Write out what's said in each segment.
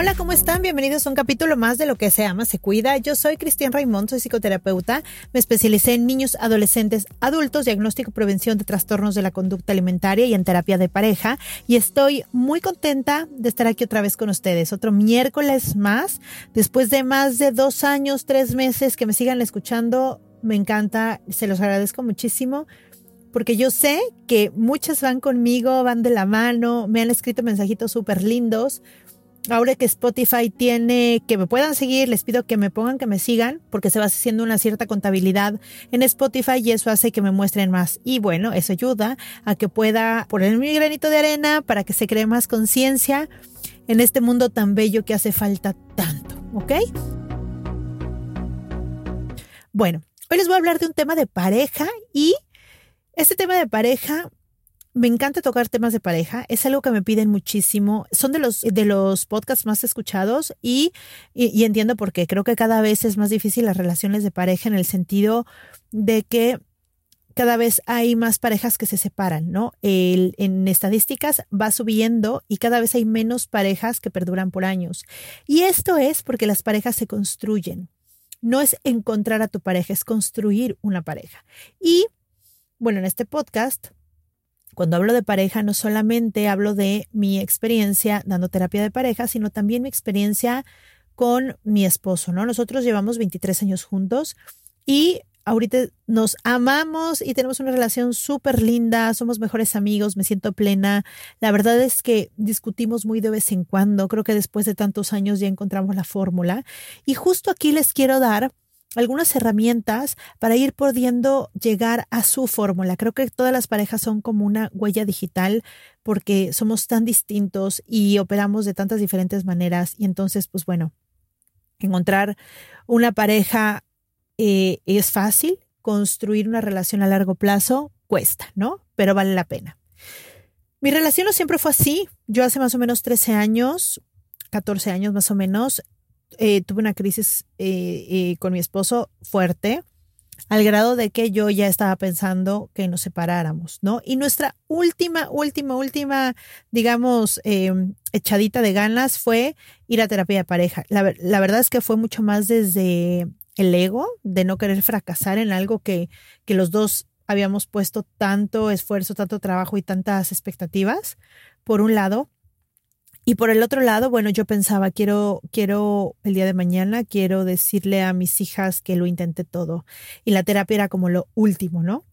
Hola, ¿cómo están? Bienvenidos a un capítulo más de Lo que se ama, se cuida. Yo soy Cristian Raimond, soy psicoterapeuta. Me especialicé en niños, adolescentes, adultos, diagnóstico, prevención de trastornos de la conducta alimentaria y en terapia de pareja. Y estoy muy contenta de estar aquí otra vez con ustedes. Otro miércoles más, después de más de dos años, tres meses que me sigan escuchando. Me encanta, se los agradezco muchísimo porque yo sé que muchas van conmigo, van de la mano, me han escrito mensajitos súper lindos ahora que Spotify tiene que me puedan seguir, les pido que me pongan que me sigan porque se va haciendo una cierta contabilidad en Spotify y eso hace que me muestren más. Y bueno, eso ayuda a que pueda poner mi granito de arena para que se cree más conciencia en este mundo tan bello que hace falta tanto, ¿ok? Bueno, hoy les voy a hablar de un tema de pareja y este tema de pareja me encanta tocar temas de pareja, es algo que me piden muchísimo, son de los, de los podcasts más escuchados y, y, entiendo por qué, creo que cada vez es más difícil las relaciones de pareja en el sentido de que cada vez hay más parejas que se separan, ¿no? El, en estadísticas va subiendo y cada vez hay menos parejas que perduran por años. Y esto es porque las parejas se construyen. No es encontrar a tu pareja, es construir una pareja. Y bueno, en este podcast cuando hablo de pareja, no solamente hablo de mi experiencia dando terapia de pareja, sino también mi experiencia con mi esposo, ¿no? Nosotros llevamos 23 años juntos y ahorita nos amamos y tenemos una relación súper linda, somos mejores amigos, me siento plena. La verdad es que discutimos muy de vez en cuando, creo que después de tantos años ya encontramos la fórmula. Y justo aquí les quiero dar algunas herramientas para ir pudiendo llegar a su fórmula. Creo que todas las parejas son como una huella digital porque somos tan distintos y operamos de tantas diferentes maneras. Y entonces, pues bueno, encontrar una pareja eh, es fácil, construir una relación a largo plazo cuesta, ¿no? Pero vale la pena. Mi relación no siempre fue así. Yo hace más o menos 13 años, 14 años más o menos, eh, tuve una crisis eh, eh, con mi esposo fuerte, al grado de que yo ya estaba pensando que nos separáramos, ¿no? Y nuestra última, última, última, digamos, em, echadita de ganas fue ir a terapia de pareja. La, la, verdad es que fue mucho más desde el ego, de no querer fracasar en algo que, que los dos habíamos puesto tanto esfuerzo, tanto trabajo y tantas expectativas, por un lado. Y por el otro lado, bueno, yo pensaba, quiero, quiero el día de mañana, quiero decirle a mis hijas que lo intenté todo. Y la terapia era como lo último, ¿no?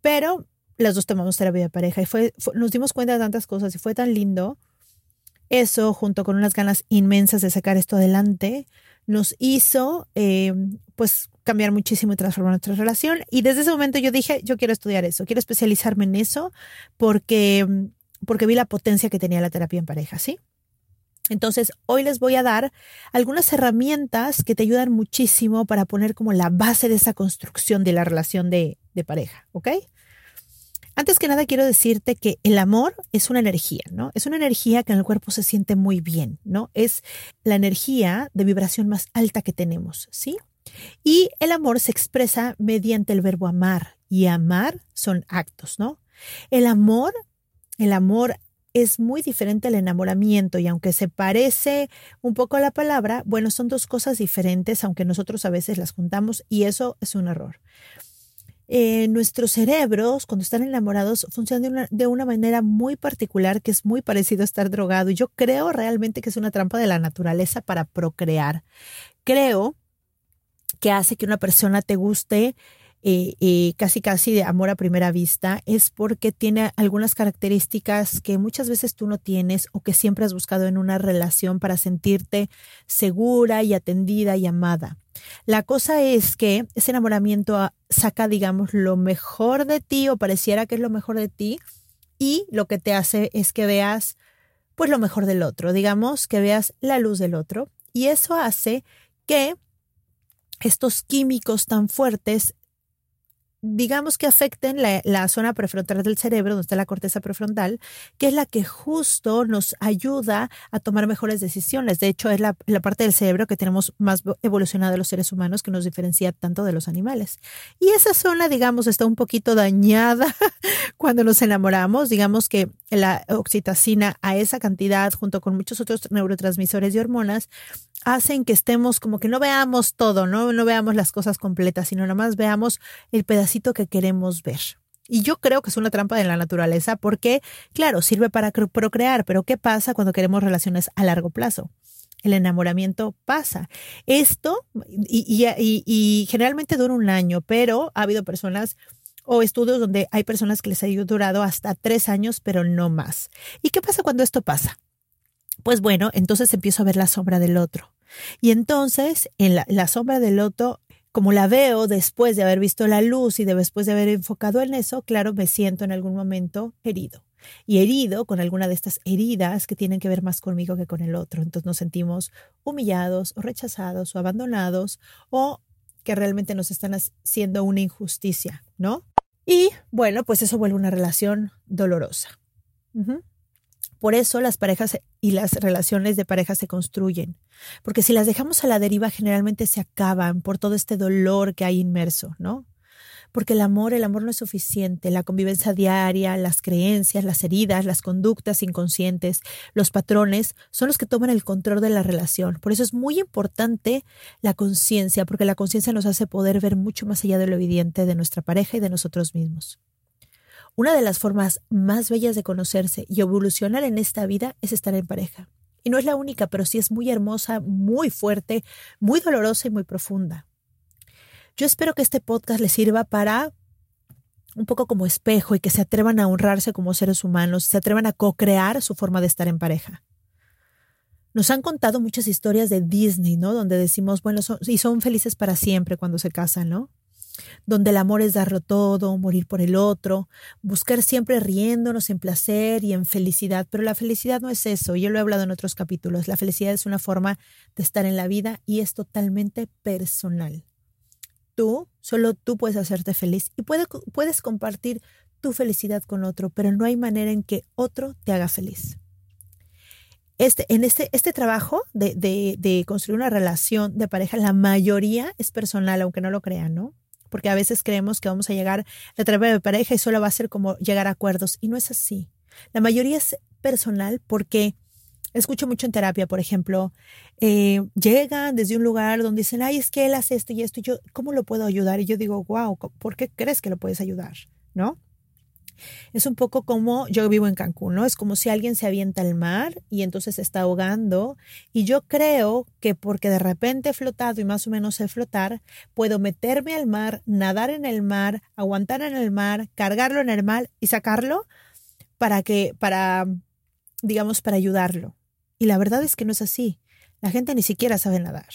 Pero las dos tomamos terapia de pareja y fue, nos dimos cuenta de tantas cosas y fue tan lindo. Eso, junto con unas ganas inmensas de sacar esto adelante, nos hizo, eh, pues, cambiar muchísimo y transformar nuestra relación. Y desde ese momento yo dije, yo quiero estudiar eso, quiero especializarme en eso, porque porque vi la potencia que tenía la terapia en pareja, ¿sí? Entonces, hoy les voy a dar algunas herramientas que te ayudan muchísimo para poner como la base de esa construcción de la relación de, de pareja, ¿ok? Antes que nada quiero decirte que el amor es una energía, ¿no? Es una energía que en el cuerpo se siente muy bien, ¿no? Es la energía de vibración más alta que tenemos, ¿sí? Y el amor se expresa mediante el verbo amar y amar son actos, ¿no? El amor, el amor es muy diferente al enamoramiento y aunque se parece un poco a la palabra, bueno, son dos cosas diferentes, aunque nosotros a veces las juntamos y eso es un error. Eh, nuestros cerebros, cuando están enamorados, funcionan de una, de una manera muy particular que es muy parecido a estar drogado. Y yo creo realmente que es una trampa de la naturaleza para procrear. Creo que hace que una persona te guste casi casi de amor a primera vista es porque tiene algunas características que muchas veces tú no tienes o que siempre has buscado en una relación para sentirte segura y atendida y amada. La cosa es que ese enamoramiento ah, saca, digamos, lo mejor de ti o pareciera que es lo mejor de ti y lo que te hace es que veas pues lo mejor del otro, digamos, que veas la luz del otro y eso hace que estos químicos tan fuertes digamos que afecten la, zona prefrontal del cerebro, donde está la corteza prefrontal, que es la que justo nos ayuda a tomar mejores decisiones. De hecho, es la, parte del cerebro que tenemos más evolucionada de los seres humanos que nos diferencia tanto de los animales. Y esa zona, digamos, está un poquito dañada cuando nos enamoramos. Digamos que la oxitocina a esa cantidad, junto con muchos otros neurotransmisores y hormonas, hacen que estemos como que no veamos todo, ¿no? No veamos las cosas completas, sino nada más veamos el que queremos ver. Y yo creo que es una trampa de la naturaleza porque, claro, sirve para procrear, pero ¿qué pasa cuando queremos relaciones a largo plazo? El enamoramiento pasa. Esto, y, generalmente dura un año, pero ha habido personas o estudios donde hay personas que les ha durado hasta tres años, pero no más. ¿Y qué pasa cuando esto pasa? Pues bueno, entonces empiezo a ver la sombra del otro. Y entonces, en la, sombra del loto, como la veo después de haber visto la luz y después de haber enfocado en eso, claro, me siento en algún momento herido. Y herido con alguna de estas heridas que tienen que ver más conmigo que con el otro. Entonces nos sentimos humillados o rechazados o abandonados o que realmente nos están haciendo una injusticia, ¿no? Y bueno, pues eso vuelve una relación dolorosa. Por eso las parejas y las relaciones de pareja se construyen, porque si las dejamos a la deriva generalmente se acaban por todo este dolor que hay inmerso, ¿no? Porque el amor, el amor no es suficiente, la convivencia diaria, las creencias, las heridas, las conductas inconscientes, los patrones son los que toman el control de la relación. Por eso es muy importante la conciencia, porque la conciencia nos hace poder ver mucho más allá de lo evidente de nuestra pareja y de nosotros mismos. Una de las formas más bellas de conocerse y evolucionar en esta vida es estar en pareja. Y no es la única, pero sí es muy hermosa, muy fuerte, muy dolorosa y muy profunda. Yo espero que este podcast les sirva para un poco como espejo y que se atrevan a honrarse como seres humanos, se atrevan a co-crear su forma de estar en pareja. Nos han contado muchas historias de Disney, ¿no? Donde decimos, bueno, y son felices para siempre cuando se casan, ¿no? Donde el amor es darlo todo, morir por el otro, buscar siempre riéndonos en placer y en felicidad, pero la felicidad no es eso, yo lo he hablado en otros capítulos, la felicidad es una forma de estar en la vida y es totalmente personal. Tú, solo tú puedes hacerte feliz y puedes compartir tu felicidad con otro, pero no hay manera en que otro te haga feliz. Este, en este, este trabajo de, de, de construir una relación de pareja, la mayoría es personal, aunque no lo crean, ¿no? Porque a veces creemos que vamos a llegar a terapia de pareja y solo va a ser como llegar a acuerdos y no es así. La mayoría es personal porque escucho mucho en terapia, por ejemplo, eh, llegan desde un lugar donde dicen, ay, es que él hace esto y esto, y yo, ¿cómo lo puedo ayudar? Y yo digo, wow, ¿por qué crees que lo puedes ayudar? ¿No? Es un poco como yo vivo en Cancún, ¿no? Es como si alguien se avienta al mar y entonces se está ahogando. Y yo creo que porque de repente he flotado y más o menos sé flotar, puedo meterme al mar, nadar en el mar, aguantar en el mar, cargarlo en el mar y sacarlo para que, para, digamos, para ayudarlo. Y la verdad es que no es así. La gente ni siquiera sabe nadar.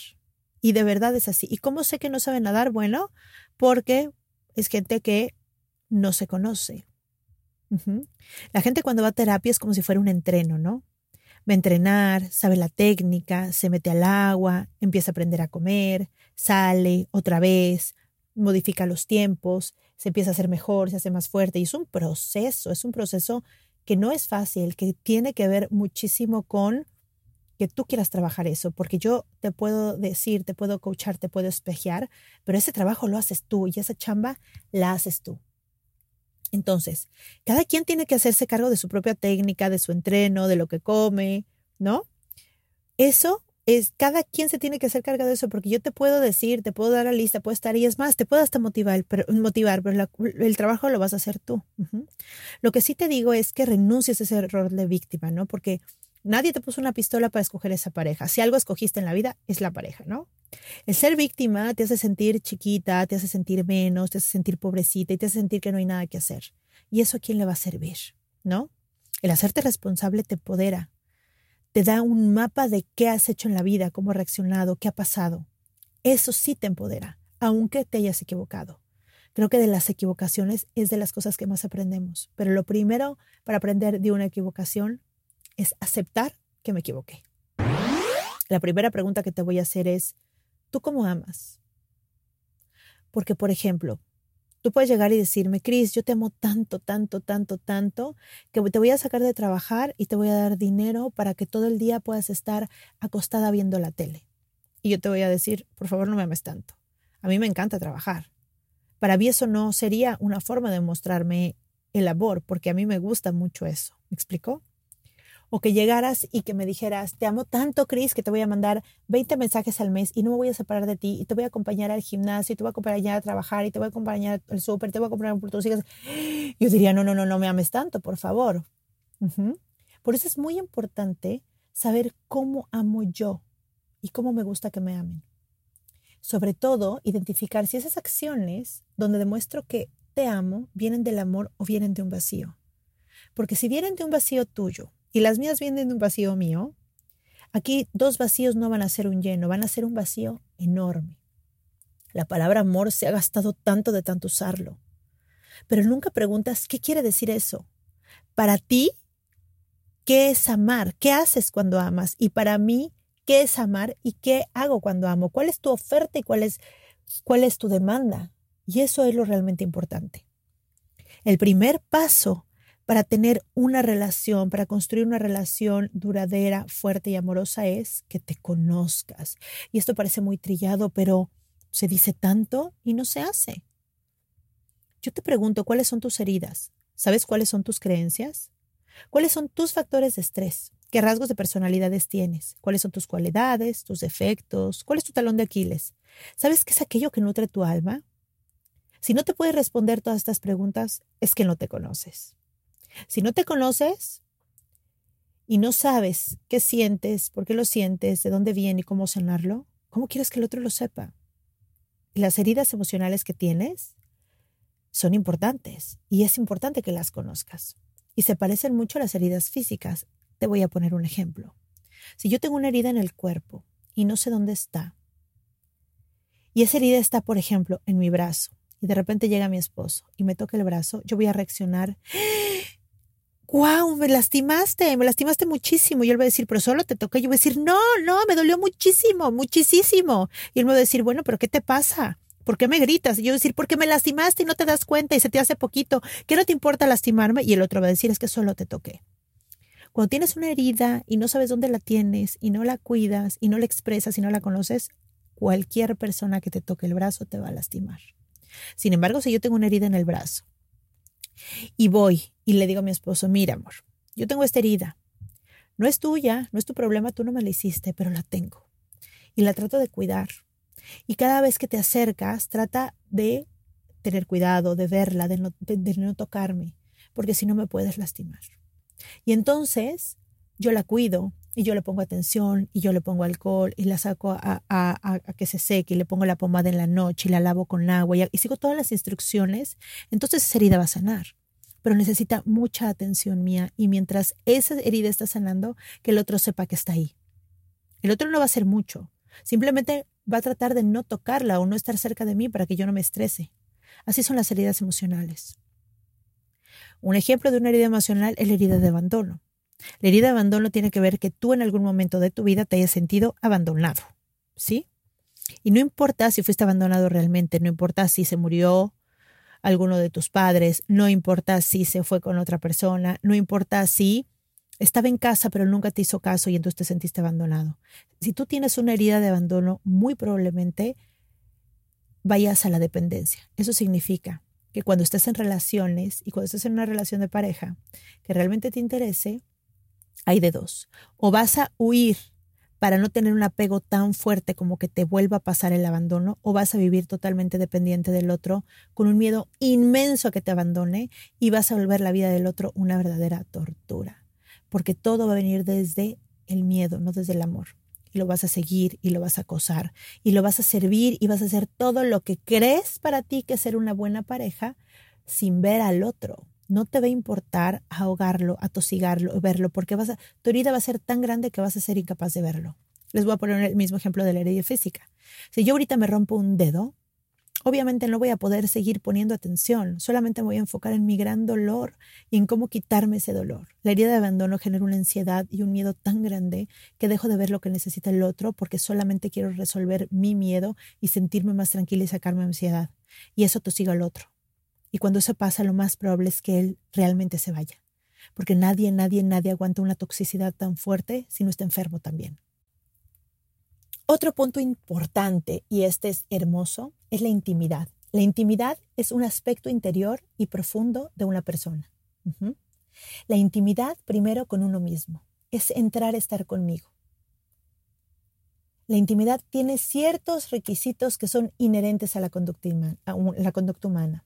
Y de verdad es así. ¿Y cómo sé que no sabe nadar? Bueno, porque es gente que no se conoce. La gente cuando va a terapia es como si fuera un entreno, ¿no? Va a entrenar, sabe la técnica, se mete al agua, empieza a aprender a comer, sale otra vez, modifica los tiempos, se empieza a hacer mejor, se hace más fuerte. Y es un proceso, es un proceso que no es fácil, que tiene que ver muchísimo con que tú quieras trabajar eso, porque yo te puedo decir, te puedo coachar, te puedo espejear, pero ese trabajo lo haces tú y esa chamba la haces tú. Entonces, cada quien tiene que hacerse cargo de su propia técnica, de su entreno, de lo que come, ¿no? Eso es, cada quien se tiene que hacer cargo de eso, porque yo te puedo decir, te puedo dar la lista, puedo estar y es más, te puedo hasta motivar, pero, motivar, pero el trabajo lo vas a hacer tú. Lo que sí te digo es que renuncies a ese error de víctima, ¿no? Porque nadie te puso una pistola para escoger esa pareja. Si algo escogiste en la vida, es la pareja, ¿no? El ser víctima te hace sentir chiquita, te hace sentir menos, te hace sentir pobrecita y te hace sentir que no hay nada que hacer. ¿Y eso a quién le va a servir? ¿No? El hacerte responsable te empodera, te da un mapa de qué has hecho en la vida, cómo has reaccionado, qué ha pasado. Eso sí te empodera, aunque te hayas equivocado. Creo que de las equivocaciones es de las cosas que más aprendemos, pero lo primero para aprender de una equivocación es aceptar que me equivoqué. La primera pregunta que te voy a hacer es, ¿Tú cómo amas? Porque, por ejemplo, tú puedes llegar y decirme, Cris, yo te amo tanto, tanto, tanto, tanto, que te voy a sacar de trabajar y te voy a dar dinero para que todo el día puedas estar acostada viendo la tele. Y yo te voy a decir, por favor, no me ames tanto. A mí me encanta trabajar. Para mí eso no sería una forma de mostrarme el amor, porque a mí me gusta mucho eso. ¿Me explicó? O que llegaras y que me dijeras, te amo tanto, Chris, que te voy a mandar 20 mensajes al mes y no me voy a separar de ti y te voy a acompañar al gimnasio y te voy a acompañar a trabajar y te voy a acompañar al súper, te voy a acompañar por tus hijas. Yo diría, no, no, no, no me ames tanto, por favor. Por eso es muy importante saber cómo amo yo y cómo me gusta que me amen. Sobre todo, identificar si esas acciones donde demuestro que te amo vienen del amor o vienen de un vacío. Porque si vienen de un vacío tuyo, y las mías vienen de un vacío mío, aquí dos vacíos no van a ser un lleno, van a ser un vacío enorme. La palabra amor se ha gastado tanto de tanto usarlo. Pero nunca preguntas, ¿qué quiere decir eso? Para ti, ¿qué es amar? ¿Qué haces cuando amas? Y para mí, ¿qué es amar y qué hago cuando amo? ¿Cuál es tu oferta y cuál es, cuál es tu demanda? Y eso es lo realmente importante. El primer paso para tener una relación, para construir una relación duradera, fuerte y amorosa es que te conozcas. Y esto parece muy trillado, pero se dice tanto y no se hace. Yo te pregunto, ¿cuáles son tus heridas? ¿Sabes cuáles son tus creencias? ¿Cuáles son tus factores de estrés? ¿Qué rasgos de personalidades tienes? ¿Cuáles son tus cualidades, tus defectos? ¿Cuál es tu talón de Aquiles? ¿Sabes qué es aquello que nutre tu alma? Si no te puedes responder todas estas preguntas, es que no te conoces. Si no te conoces y no sabes qué sientes, por qué lo sientes, de dónde viene y cómo sanarlo, ¿cómo quieres que el otro lo sepa? las heridas emocionales que tienes son importantes y es importante que las conozcas. Y se parecen mucho a las heridas físicas. Te voy a poner un ejemplo. Si yo tengo una herida en el cuerpo y no sé dónde está, y esa herida está, por ejemplo, en mi brazo, y de repente llega mi esposo y me toca el brazo, yo voy a reaccionar wow, me lastimaste, me lastimaste muchísimo. Y él va a decir, pero solo te toqué. Yo voy a decir, no, no, me dolió muchísimo, muchísimo. Y él me va a decir, bueno, pero ¿qué te pasa? ¿Por qué me gritas? Y yo voy a decir, porque me lastimaste y no te das cuenta y se te hace poquito. ¿Qué no te importa lastimarme? Y el otro va a decir, es que solo te toqué. Cuando tienes una herida y no sabes dónde la tienes y no la cuidas y no la expresas y no la conoces, cualquier persona que te toque el brazo te va a lastimar. Sin embargo, si yo tengo una herida en el brazo y voy y le digo a mi esposo, mira, amor, yo tengo esta herida. No es tuya, no es tu problema, tú no me la hiciste, pero la tengo. Y la trato de cuidar. Y cada vez que te acercas, trata de tener cuidado, de verla, de no, de, no tocarme, porque si no me puedes lastimar. Y entonces yo la cuido y yo le pongo atención y yo le pongo alcohol y la saco a, a, a, que se seque y le pongo la pomada en la noche y la lavo con agua y, y sigo todas las instrucciones, entonces esa herida va a sanar pero necesita mucha atención mía y mientras esa herida está sanando, que el otro sepa que está ahí. El otro no va a hacer mucho, simplemente va a tratar de no tocarla o no estar cerca de mí para que yo no me estrese. Así son las heridas emocionales. Un ejemplo de una herida emocional es la herida de abandono. La herida de abandono tiene que ver que tú en algún momento de tu vida te hayas sentido abandonado, ¿sí? Y no importa si fuiste abandonado realmente, no importa si se murió alguno de tus padres, no importa si se fue con otra persona, no importa si estaba en casa pero nunca te hizo caso y entonces te sentiste abandonado. Si tú tienes una herida de abandono, muy probablemente vayas a la dependencia. Eso significa que cuando estés en relaciones y cuando estés en una relación de pareja que realmente te interese, hay de dos. O vas a huir para no tener un apego tan fuerte como que te vuelva a pasar el abandono, o vas a vivir totalmente dependiente del otro con un miedo inmenso a que te abandone y vas a volver la vida del otro una verdadera tortura. Porque todo va a venir desde el miedo, no desde el amor. Y lo vas a seguir y lo vas a acosar y lo vas a servir y vas a hacer todo lo que crees para ti que es ser una buena pareja sin ver al otro no te va a importar ahogarlo, atosigarlo, verlo, porque vas a, tu herida va a ser tan grande que vas a ser incapaz de verlo. Les voy a poner el mismo ejemplo de la herida física. Si yo ahorita me rompo un dedo, obviamente no voy a poder seguir poniendo atención, solamente me voy a enfocar en mi gran dolor y en cómo quitarme ese dolor. La herida de abandono genera una ansiedad y un miedo tan grande que dejo de ver lo que necesita el otro porque solamente quiero resolver mi miedo y sentirme más tranquila y sacarme ansiedad. Y eso tosiga al otro. Y cuando eso pasa, lo más probable es que él realmente se vaya. Porque nadie, nadie, nadie aguanta una toxicidad tan fuerte si no está enfermo también. Otro punto importante, y este es hermoso, es la intimidad. La intimidad es un aspecto interior y profundo de una persona. La intimidad primero con uno mismo. Es entrar a estar conmigo. La intimidad tiene ciertos requisitos que son inherentes a la conducta, la conducta humana.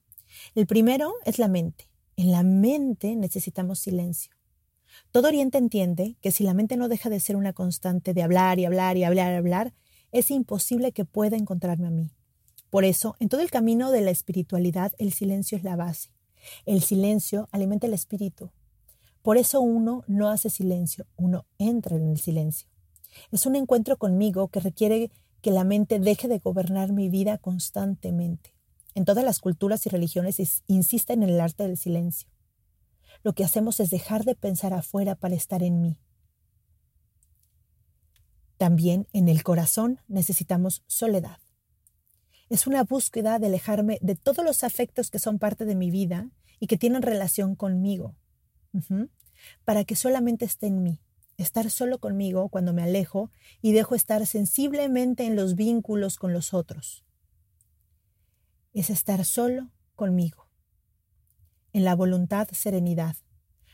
El primero es la mente. En la mente necesitamos silencio. Todo Oriente entiende que si la mente no deja de ser una constante de hablar y hablar y hablar y hablar, es imposible que pueda encontrarme a mí. Por eso, en todo el camino de la espiritualidad, el silencio es la base. El silencio alimenta el espíritu. Por eso uno no hace silencio, uno entra en el silencio. Es un encuentro conmigo que requiere que la mente deje de gobernar mi vida constantemente en todas las culturas y religiones insisten en el arte del silencio. Lo que hacemos es dejar de pensar afuera para estar en mí. También en el corazón necesitamos soledad. Es una búsqueda de alejarme de todos los afectos que son parte de mi vida y que tienen relación conmigo, para que solamente esté en mí. Estar solo conmigo cuando me alejo y dejo estar sensiblemente en los vínculos con los otros es estar solo conmigo. En la voluntad, serenidad.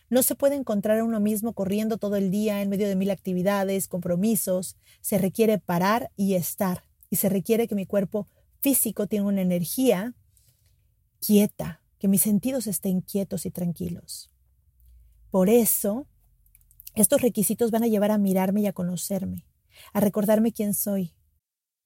No se puede encontrar a uno mismo corriendo todo el día en medio de mil actividades, compromisos. Se requiere parar y estar. Y se requiere que mi cuerpo físico tenga una energía quieta, que mis sentidos estén quietos y tranquilos. Por eso, estos requisitos van a llevar a mirarme y a conocerme, a recordarme quién soy,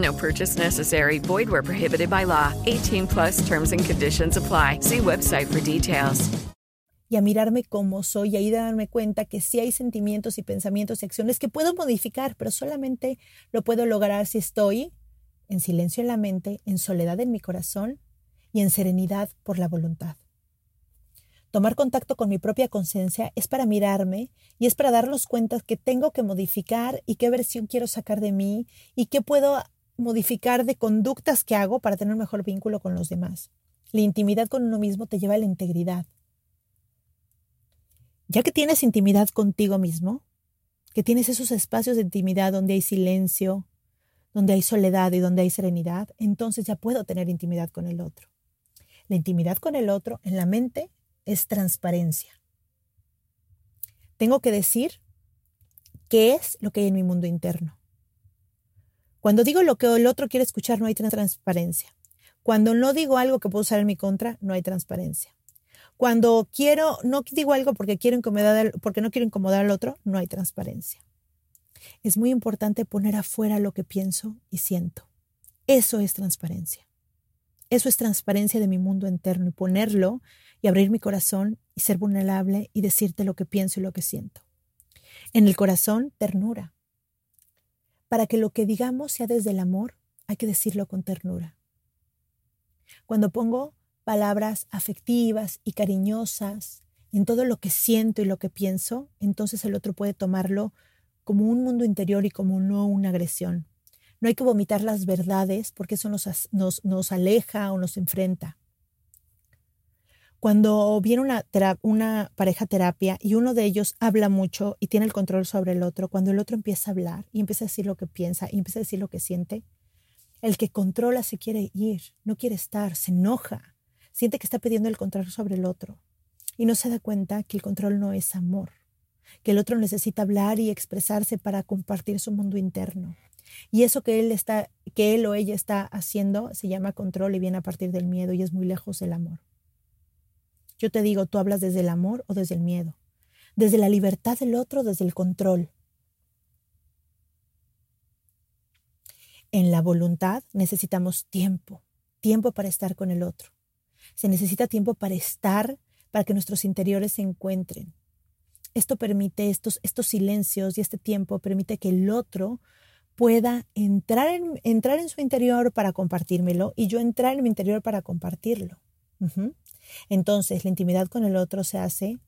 No purchase necessary. Void where prohibited by law. 18 plus terms and conditions apply. See website for details. Y a mirarme como soy y ahí darme cuenta que sí hay sentimientos y pensamientos y acciones que puedo modificar, pero solamente lo puedo lograr si estoy en silencio en la mente, en soledad en mi corazón y en serenidad por la voluntad. Tomar contacto con mi propia conciencia es para mirarme y es para darnos cuenta que tengo que modificar y qué versión quiero sacar de mí y qué puedo modificar de conductas que hago para tener un mejor vínculo con los demás. La intimidad con uno mismo te lleva a la integridad. Ya que tienes intimidad contigo mismo, que tienes esos espacios de intimidad donde hay silencio, donde hay soledad y donde hay serenidad, entonces ya puedo tener intimidad con el otro. La intimidad con el otro en la mente es transparencia. Tengo que decir qué es lo que hay en mi mundo interno. Cuando digo lo que el otro quiere escuchar, no hay transparencia. Cuando no digo algo que puedo usar en mi contra, no hay transparencia. Cuando quiero, no digo algo porque quiero incomodar, porque no quiero incomodar al otro, no hay transparencia. Es muy importante poner afuera lo que pienso y siento. Eso es transparencia. Eso es transparencia de mi mundo interno y ponerlo y abrir mi corazón y ser vulnerable y decirte lo que pienso y lo que siento. En el corazón, ternura. Para que lo que digamos sea desde el amor, hay que decirlo con ternura. Cuando pongo palabras afectivas y cariñosas en todo lo que siento y lo que pienso, entonces el otro puede tomarlo como un mundo interior y como no una agresión. No hay que vomitar las verdades porque eso nos, nos, aleja o nos enfrenta. Cuando viene una, una pareja terapia y uno de ellos habla mucho y tiene el control sobre el otro, cuando el otro empieza a hablar y empieza a decir lo que piensa y empieza a decir lo que siente, el que controla se quiere ir, no quiere estar, se enoja, siente que está pidiendo el control sobre el otro y no se da cuenta que el control no es amor, que el otro necesita hablar y expresarse para compartir su mundo interno. Y eso que él está, que él o ella está haciendo se llama control y viene a partir del miedo y es muy lejos del amor. Yo te digo, tú hablas desde el amor o desde el miedo, desde la libertad del otro, desde el control. En la voluntad necesitamos tiempo, tiempo para estar con el otro. Se necesita tiempo para estar, para que nuestros interiores se encuentren. Esto permite, estos, estos silencios y este tiempo permite que el otro pueda entrar en, entrar en su interior para compartírmelo y yo entrar en mi interior para compartirlo. Entonces, la intimidad con el otro se hace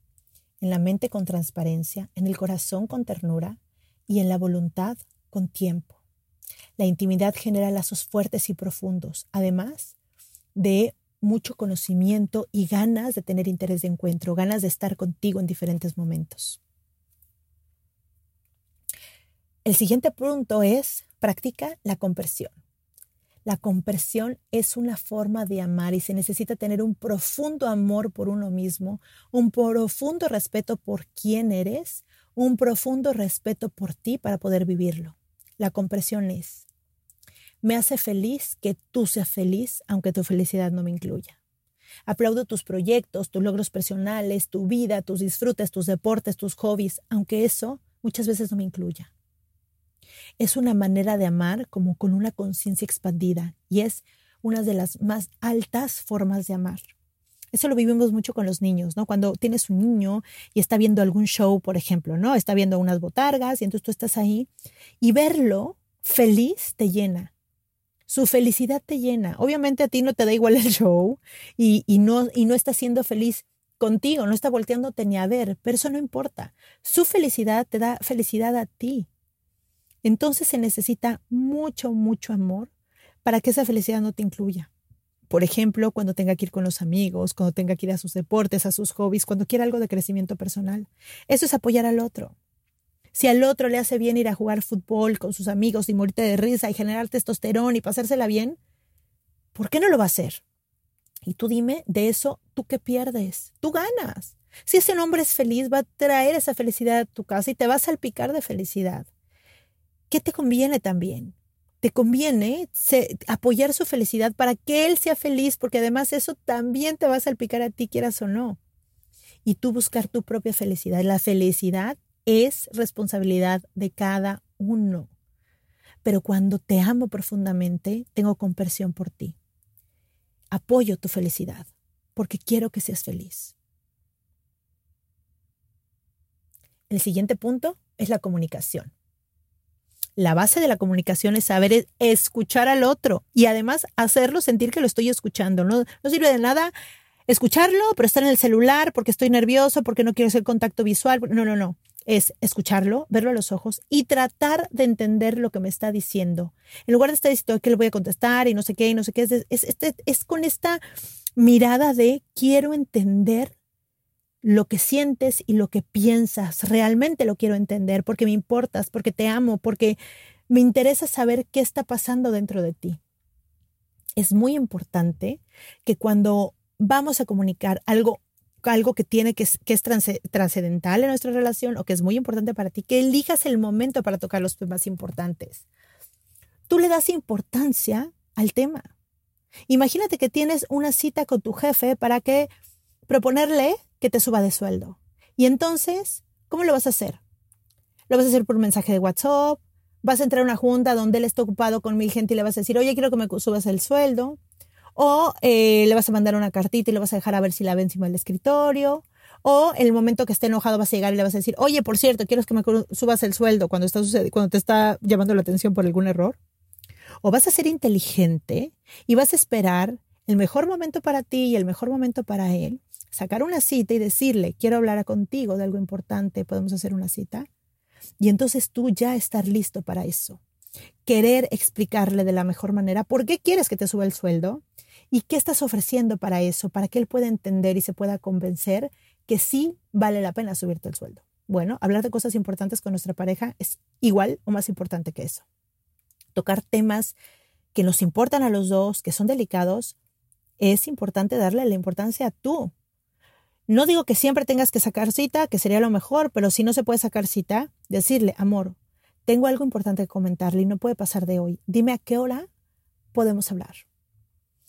en la mente con transparencia, en el corazón con ternura y en la voluntad con tiempo. La intimidad genera lazos fuertes y profundos, además de mucho conocimiento y ganas de tener interés de encuentro, ganas de estar contigo en diferentes momentos. El siguiente punto es practica la compresión. La compresión es una forma de amar y se necesita tener un profundo amor por uno mismo, un profundo respeto por quién eres, un profundo respeto por ti para poder vivirlo. La compresión es, me hace feliz que tú seas feliz aunque tu felicidad no me incluya. Aplaudo tus proyectos, tus logros personales, tu vida, tus disfrutes, tus deportes, tus hobbies, aunque eso muchas veces no me incluya. Es una manera de amar como con una conciencia expandida y es una de las más altas formas de amar. Eso lo vivimos mucho con los niños, ¿no? Cuando tienes un niño y está viendo algún show, por ejemplo, ¿no? Está viendo unas botargas y entonces tú estás ahí y verlo feliz te llena. Su felicidad te llena. Obviamente a ti no te da igual el show y, y no, y no está siendo feliz contigo, no está volteándote ni a ver, pero eso no importa. Su felicidad te da felicidad a ti. Entonces se necesita mucho, mucho amor para que esa felicidad no te incluya. Por ejemplo, cuando tenga que ir con los amigos, cuando tenga que ir a sus deportes, a sus hobbies, cuando quiera algo de crecimiento personal. Eso es apoyar al otro. Si al otro le hace bien ir a jugar fútbol con sus amigos y morirte de risa y generar testosterón y pasársela bien, ¿por qué no lo va a hacer? Y tú dime, de eso, ¿tú qué pierdes? Tú ganas. Si ese hombre es feliz, va a traer esa felicidad a tu casa y te va a salpicar de felicidad. ¿Qué te conviene también? Te conviene apoyar su felicidad para que él sea feliz, porque además eso también te va a salpicar a ti, quieras o no. Y tú buscar tu propia felicidad. La felicidad es responsabilidad de cada uno. Pero cuando te amo profundamente, tengo compasión por ti. Apoyo tu felicidad, porque quiero que seas feliz. El siguiente punto es la comunicación. La base de la comunicación es saber escuchar al otro y además hacerlo sentir que lo estoy escuchando. No, no sirve de nada escucharlo, pero estar en el celular porque estoy nervioso, porque no quiero hacer contacto visual. No, no, no. es escucharlo, verlo a los ojos y tratar de entender lo que me está diciendo. En lugar de estar diciendo que le voy a contestar y no sé qué y no sé qué, es, es, es con esta mirada de quiero entender lo que sientes y lo que piensas. Realmente lo quiero entender porque me importas, porque te amo, porque me interesa saber qué está pasando dentro de ti. Es muy importante que cuando vamos a comunicar algo algo que tiene que, que es trascendental en nuestra relación o que es muy importante para ti, que elijas el momento para tocar los temas importantes. Tú le das importancia al tema. Imagínate que tienes una cita con tu jefe para que proponerle que te suba de sueldo. Y entonces, ¿cómo lo vas a hacer? ¿Lo vas a hacer por mensaje de WhatsApp? ¿Vas a entrar a una junta donde él está ocupado con mil gente y le vas a decir, oye, quiero que me subas el sueldo? O eh, le vas a mandar una cartita y le vas a dejar a ver si la ve encima del escritorio. O en el momento que esté enojado vas a llegar y le vas a decir, oye, por cierto, quiero que me subas el sueldo cuando, está cuando te está llamando la atención por algún error. O vas a ser inteligente y vas a esperar el mejor momento para ti y el mejor momento para él, sacar una cita y decirle, quiero hablar contigo de algo importante, podemos hacer una cita. Y entonces tú ya estar listo para eso. Querer explicarle de la mejor manera por qué quieres que te suba el sueldo ¿Y qué estás ofreciendo para eso? Para que él pueda entender y se pueda convencer que sí vale la pena subirte el sueldo. Bueno, hablar de cosas importantes con nuestra pareja es igual o más importante que eso. Tocar temas que nos importan a los dos, que son delicados, es importante darle la importancia a tú. No digo que siempre tengas que sacar cita, que sería lo mejor, pero si no se puede sacar cita, decirle, amor, tengo algo importante que comentarle y no puede pasar de hoy. Dime a qué hora podemos hablar.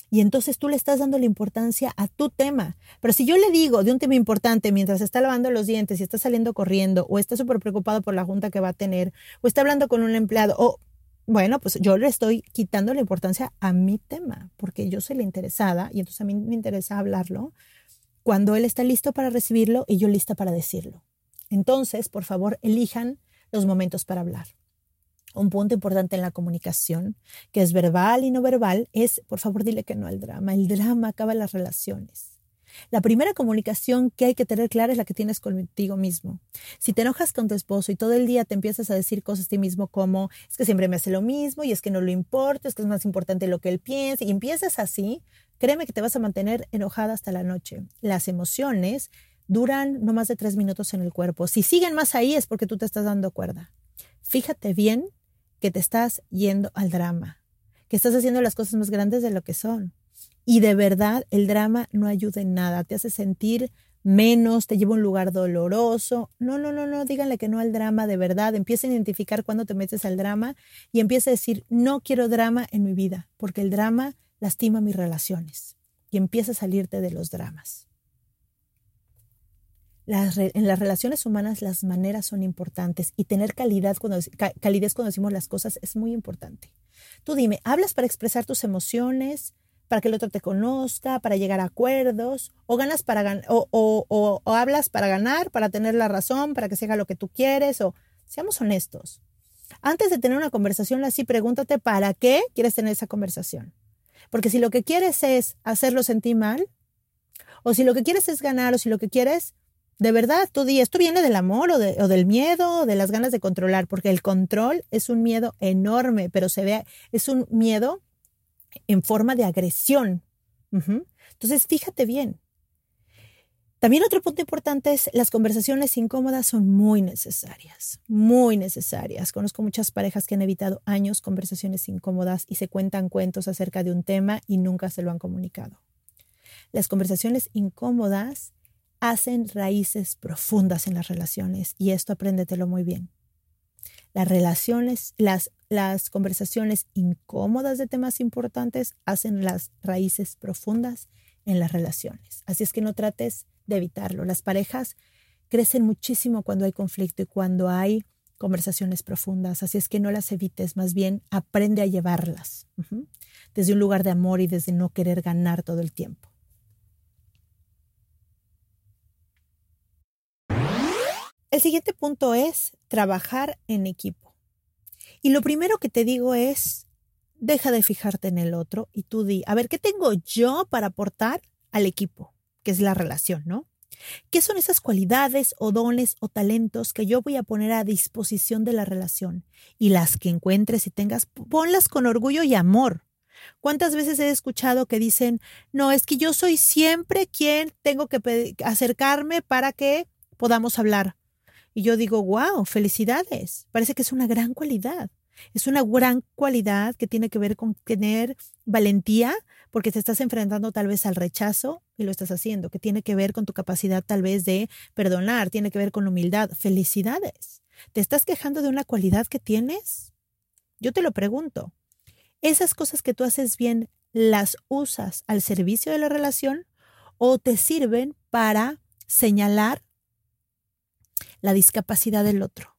Y entonces tú le estás dando la importancia a tu tema. Pero si yo le digo de un tema importante mientras está lavando los dientes y está saliendo corriendo, o está súper preocupado por la junta que va a tener, o está hablando con un empleado, o bueno, pues yo le estoy quitando la importancia a mi tema, porque yo soy la interesada y entonces a mí me interesa hablarlo cuando él está listo para recibirlo y yo lista para decirlo. Entonces, por favor, elijan los momentos para hablar un punto importante en la comunicación, que es verbal y no verbal, es, por favor, dile que no al drama. El drama acaba las relaciones. La primera comunicación que hay que tener clara es la que tienes contigo mismo. Si te enojas con tu esposo y todo el día te empiezas a decir cosas a ti mismo como es que siempre me hace lo mismo y es que no lo importa, es que es más importante lo que él piensa y empiezas así, créeme que te vas a mantener enojada hasta la noche. Las emociones duran no más de tres minutos en el cuerpo. Si siguen más ahí es porque tú te estás dando cuerda. Fíjate bien que te estás yendo al drama, que estás haciendo las cosas más grandes de lo que son. Y de verdad el drama no ayuda en nada, te hace sentir menos, te lleva a un lugar doloroso. No, no, no, no, díganle que no al drama de verdad. Empieza a identificar cuando te metes al drama y empieza a decir, no quiero drama en mi vida, porque el drama lastima mis relaciones. Y empieza a salirte de los dramas en las relaciones humanas las maneras son importantes y tener calidad cuando, calidez cuando decimos las cosas es muy importante. Tú dime, ¿hablas para expresar tus emociones, para que el otro te conozca, para llegar a acuerdos, o ganas para o, o, o, hablas para ganar, para tener la razón, para que se haga lo que tú quieres, o seamos honestos. Antes de tener una conversación así, pregúntate para qué quieres tener esa conversación. Porque si lo que quieres es hacerlo sentir mal, o si lo que quieres es ganar, o si lo que quieres de verdad, tú di, esto viene del amor o, del miedo o de las ganas de controlar, porque el control es un miedo enorme, pero se ve, es un miedo en forma de agresión. Entonces, fíjate bien. También otro punto importante es las conversaciones incómodas son muy necesarias, muy necesarias. Conozco muchas parejas que han evitado años conversaciones incómodas y se cuentan cuentos acerca de un tema y nunca se lo han comunicado. Las conversaciones incómodas hacen raíces profundas en las relaciones y esto apréndetelo muy bien. Las relaciones, las, las conversaciones incómodas de temas importantes hacen las raíces profundas en las relaciones. Así es que no trates de evitarlo. Las parejas crecen muchísimo cuando hay conflicto y cuando hay conversaciones profundas. Así es que no las evites, más bien aprende a llevarlas desde un lugar de amor y desde no querer ganar todo el tiempo. El siguiente punto es trabajar en equipo. Y lo primero que te digo es, deja de fijarte en el otro y tú di, a ver, ¿qué tengo yo para aportar al equipo? Que es la relación, ¿no? ¿Qué son esas cualidades o dones o talentos que yo voy a poner a disposición de la relación? Y las que encuentres y tengas, ponlas con orgullo y amor. ¿Cuántas veces he escuchado que dicen, no, es que yo soy siempre quien tengo que acercarme para que podamos hablar? Y yo digo, wow, felicidades. Parece que es una gran cualidad. Es una gran cualidad que tiene que ver con tener valentía, porque te estás enfrentando tal vez al rechazo y lo estás haciendo, que tiene que ver con tu capacidad tal vez de perdonar, tiene que ver con humildad. Felicidades. ¿Te estás quejando de una cualidad que tienes? Yo te lo pregunto. ¿Esas cosas que tú haces bien las usas al servicio de la relación o te sirven para señalar la discapacidad del otro?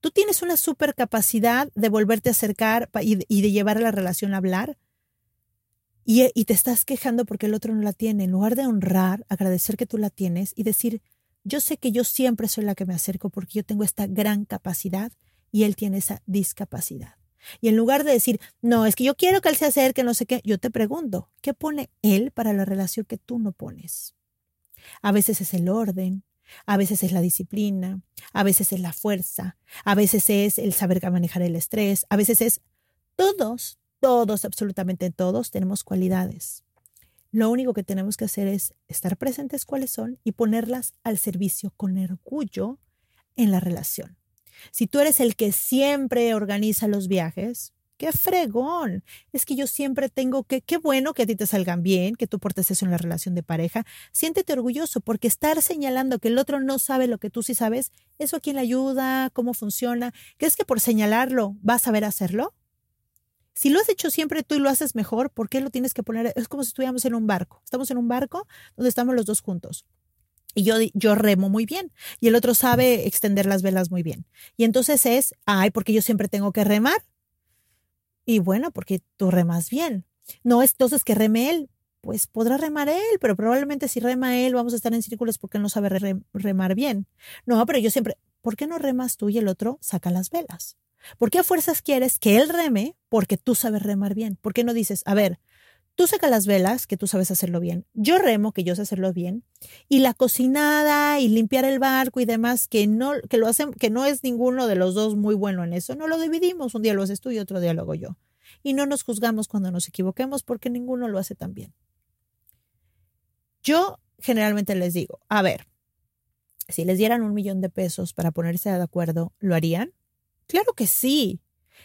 Tú tienes una super capacidad de volverte a acercar y, de llevar a la relación a hablar. Y, y, te estás quejando porque el otro no la tiene. En lugar de honrar, agradecer que tú la tienes y decir, yo sé que yo siempre soy la que me acerco porque yo tengo esta gran capacidad y él tiene esa discapacidad. Y en lugar de decir, no, es que yo quiero que él se acerque, no sé qué, yo te pregunto, ¿qué pone él para la relación que tú no pones? A veces es el orden, a veces es la disciplina, a veces es la fuerza, a veces es el saber manejar el estrés, a veces es todos, todos, absolutamente todos tenemos cualidades. Lo único que tenemos que hacer es estar presentes cuáles son y ponerlas al servicio con orgullo en la relación. Si tú eres el que siempre organiza los viajes, qué fregón. Es que yo siempre tengo que, qué bueno que a ti te salgan bien, que tú portes eso en la relación de pareja. Siéntete orgulloso porque estar señalando que el otro no sabe lo que tú sí sabes, eso a quién le ayuda, cómo funciona. ¿Crees que por señalarlo vas a saber hacerlo? Si lo has hecho siempre tú y lo haces mejor, ¿por qué lo tienes que poner? Es como si estuviéramos en un barco. Estamos en un barco donde estamos los dos juntos. Y yo, yo remo muy bien. Y el otro sabe extender las velas muy bien. Y entonces es, ay, porque yo siempre tengo que remar. Y bueno, porque tú remas bien. No es entonces que reme él, pues podrá remar él, pero probablemente si rema él vamos a estar en círculos porque él no sabe remar bien. No, pero yo siempre, ¿por qué no remas tú y el otro saca las velas? ¿Por qué a fuerzas quieres que él reme porque tú sabes remar bien? ¿Por qué no dices, a ver, tú saca las velas, que tú sabes hacerlo bien, yo remo, que yo sé hacerlo bien, y la cocinada y limpiar el barco y demás, que no, que lo hacen, que no es ninguno de los dos muy bueno en eso, no lo dividimos, un día lo haces tú y otro día lo hago yo. Y no nos juzgamos cuando nos equivoquemos porque ninguno lo hace tan bien. Yo generalmente les digo, a ver, si les dieran un millón de pesos para ponerse de acuerdo, ¿lo harían? Claro que sí.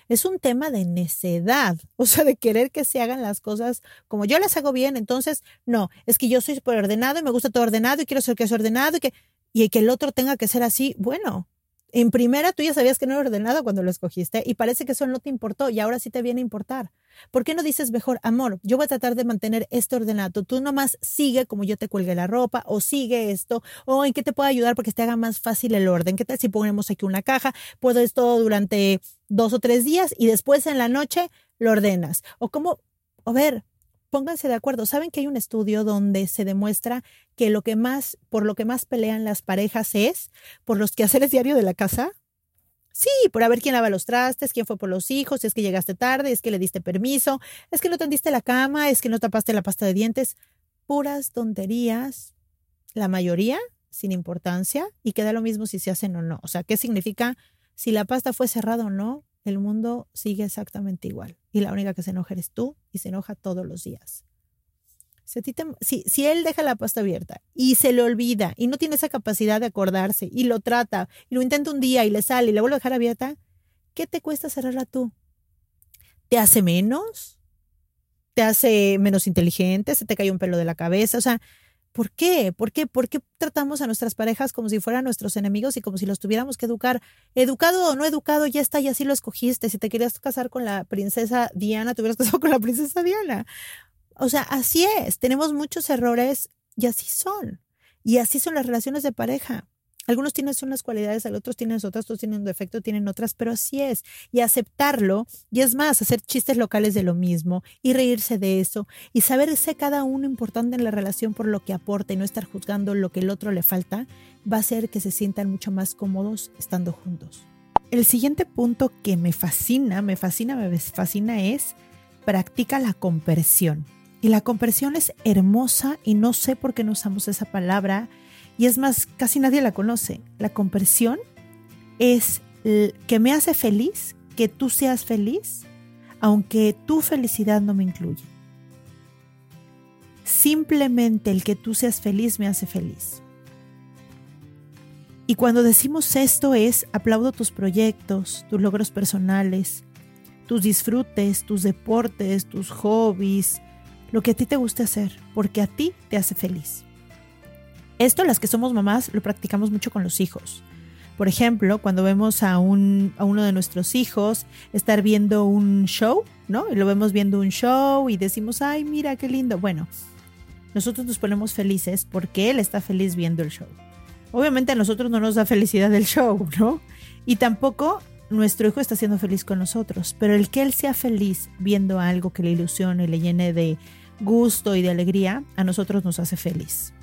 Es un tema de necedad, o sea, de querer que se hagan las cosas como yo las hago bien. Entonces, no, es que yo soy súper ordenado y me gusta todo ordenado y quiero ser que es ordenado y que, y que el otro tenga que ser así. Bueno, en primera tú ya sabías que no era ordenado cuando lo escogiste y parece que eso no te importó y ahora sí te viene a importar. ¿Por qué no dices mejor, amor, yo voy a tratar de mantener este ordenado? Tú nomás sigue como yo te cuelgue la ropa o sigue esto o en qué te puedo ayudar porque te haga más fácil el orden. ¿Qué tal si ponemos aquí una caja? Puedo esto durante dos o tres días y después en la noche lo ordenas. O como, a ver, pónganse de acuerdo. ¿Saben que hay un estudio donde se demuestra que lo que más, por lo que más pelean las parejas es por los quehaceres diarios de la casa? Sí, por a ver quién lava los trastes, quién fue por los hijos, es que llegaste tarde, es que le diste permiso, es que no tendiste la cama, es que no tapaste la pasta de dientes. Puras tonterías, la mayoría sin importancia y queda lo mismo si se hacen o no. O sea, ¿qué significa si la pasta fue cerrada o no? el mundo sigue exactamente igual. Y la única que se enoja eres tú y se enoja todos los días. Si, si, él deja la pasta abierta y se le olvida y no tiene esa capacidad de acordarse y lo trata y lo intenta un día y le sale y le vuelve a dejar abierta, ¿qué te cuesta cerrarla tú? ¿Te hace menos? ¿Te hace menos inteligente? ¿Se te cae un pelo de la cabeza? O sea, ¿Por qué? ¿Por qué? ¿Por qué tratamos a nuestras parejas como si fueran nuestros enemigos y como si los tuviéramos que educar? Educado o no educado, ya está, y así lo escogiste. Si te querías casar con la princesa Diana, te hubieras casado con la princesa Diana. O sea, así es. Tenemos muchos errores y así son. Y así son las relaciones de pareja. Algunos tienen unas cualidades, otros tienen otras, otros tienen un defecto, tienen otras, pero así es. Y aceptarlo, y es más, hacer chistes locales de lo mismo y reírse de eso y saberse cada uno importante en la relación por lo que aporta y no estar juzgando lo que el otro le falta, va a hacer que se sientan mucho más cómodos estando juntos. El siguiente punto que me fascina, me fascina, me fascina es practica la compersión. Y la compersión es hermosa y no sé por qué no usamos esa palabra Y es más, casi nadie la conoce. La compresión es que me hace feliz que tú seas feliz, aunque tu felicidad no me incluye. Simplemente el que tú seas feliz me hace feliz. Y cuando decimos esto es, aplaudo tus proyectos, tus logros personales, tus disfrutes, tus deportes, tus hobbies, lo que a ti te guste hacer, porque a ti te hace feliz. Esto las que somos mamás lo practicamos mucho con los hijos. Por ejemplo, cuando vemos a, un, a uno de nuestros hijos estar viendo un show, ¿no? Y lo vemos viendo un show y decimos, ay, mira qué lindo. Bueno, nosotros nos ponemos felices porque él está feliz viendo el show. Obviamente a nosotros no nos da felicidad el show, ¿no? Y tampoco nuestro hijo está siendo feliz con nosotros, pero el que él sea feliz viendo algo que le ilusione, le llene de gusto y de alegría, a nosotros nos hace feliz.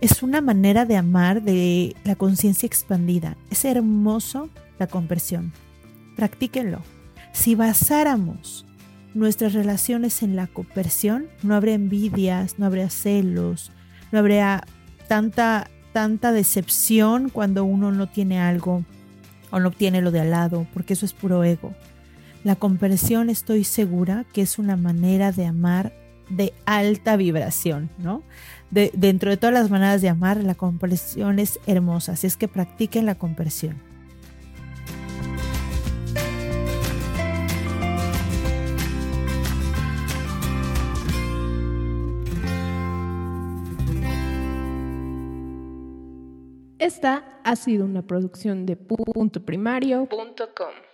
Es una manera de amar de la conciencia expandida. Es hermoso la conversión. Practíquenlo. Si basáramos nuestras relaciones en la conversión, no habría envidias, no habría celos, no habría tanta, tanta decepción cuando uno no tiene algo o no tiene lo de al lado, porque eso es puro ego. La conversión estoy segura que es una manera de amar de alta vibración, ¿no? De, dentro de todas las maneras de amar, la compresión es hermosa, así es que practiquen la compresión. Esta ha sido una producción de puntoprimario.com.